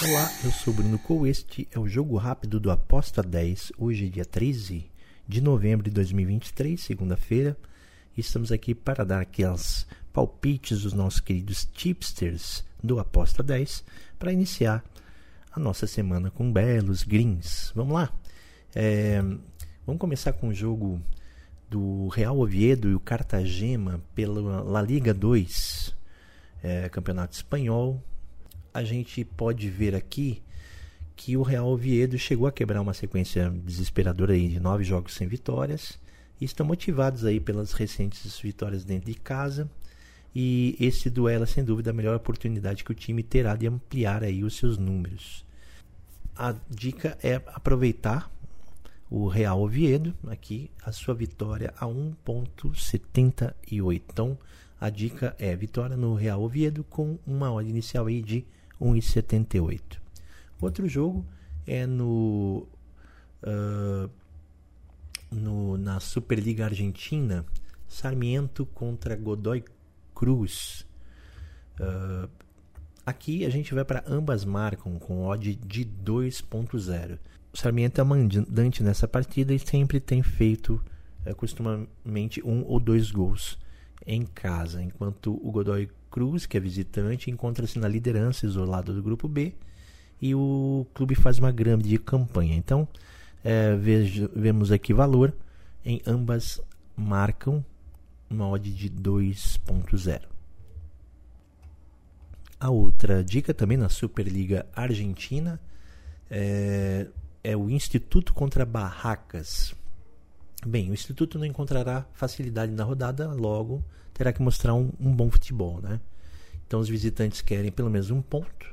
Olá, eu sou Bruno Cou, este é o Jogo Rápido do Aposta 10, hoje é dia 13 de novembro de 2023, segunda-feira. Estamos aqui para dar aquelas palpites dos nossos queridos tipsters do Aposta 10 para iniciar a nossa semana com belos greens. Vamos lá? É, vamos começar com o jogo do Real Oviedo e o Cartagena pela La Liga 2, é, Campeonato Espanhol. A gente pode ver aqui que o Real Oviedo chegou a quebrar uma sequência desesperadora aí de nove jogos sem vitórias e estão motivados aí pelas recentes vitórias dentro de casa e esse duelo é sem dúvida a melhor oportunidade que o time terá de ampliar aí os seus números. A dica é aproveitar o Real Oviedo, aqui a sua vitória a 1.78. Então, a dica é vitória no Real Oviedo com uma odd inicial aí de 1,78. Outro jogo é no, uh, no na Superliga Argentina, Sarmiento contra Godoy Cruz. Uh, aqui a gente vai para ambas marcam com odd de 2.0. O Sarmiento é mandante nessa partida e sempre tem feito é, costumamente um ou dois gols em casa, enquanto o Godoy Cruz, que é visitante, encontra-se na liderança isolado do grupo B e o clube faz uma grande campanha. Então, é, vejo, vemos aqui valor em ambas marcam uma odd de 2.0. A outra dica também na Superliga Argentina é, é o Instituto contra Barracas. Bem, o Instituto não encontrará facilidade na rodada, logo terá que mostrar um, um bom futebol, né? Então os visitantes querem pelo menos um ponto,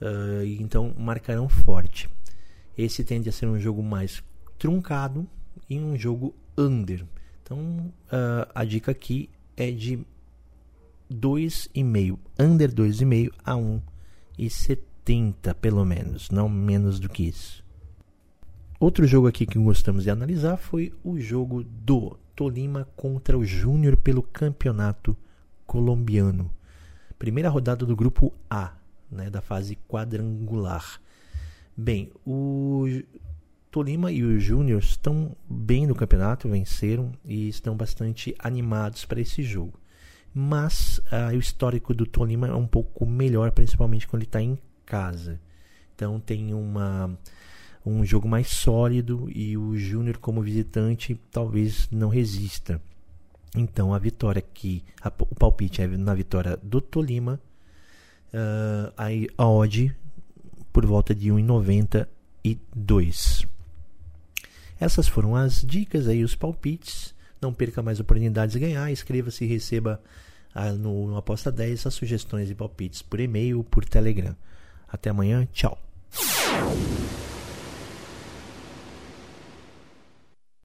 uh, então marcarão forte. Esse tende a ser um jogo mais truncado e um jogo under. Então uh, a dica aqui é de 2,5, under 2,5 a 1,70 pelo menos, não menos do que isso. Outro jogo aqui que gostamos de analisar foi o jogo do Tolima contra o Júnior pelo Campeonato Colombiano. Primeira rodada do grupo A, né, da fase quadrangular. Bem, o Tolima e o Júnior estão bem no campeonato, venceram e estão bastante animados para esse jogo. Mas ah, o histórico do Tolima é um pouco melhor, principalmente quando ele está em casa. Então tem uma um jogo mais sólido e o Júnior como visitante talvez não resista. Então a vitória aqui, a, o palpite é na vitória do Tolima, uh, aí a odd por volta de 1,92. Essas foram as dicas aí, os palpites. Não perca mais oportunidades de ganhar. Inscreva-se e receba uh, no, no Aposta 10 as sugestões e palpites por e-mail, por Telegram. Até amanhã, tchau.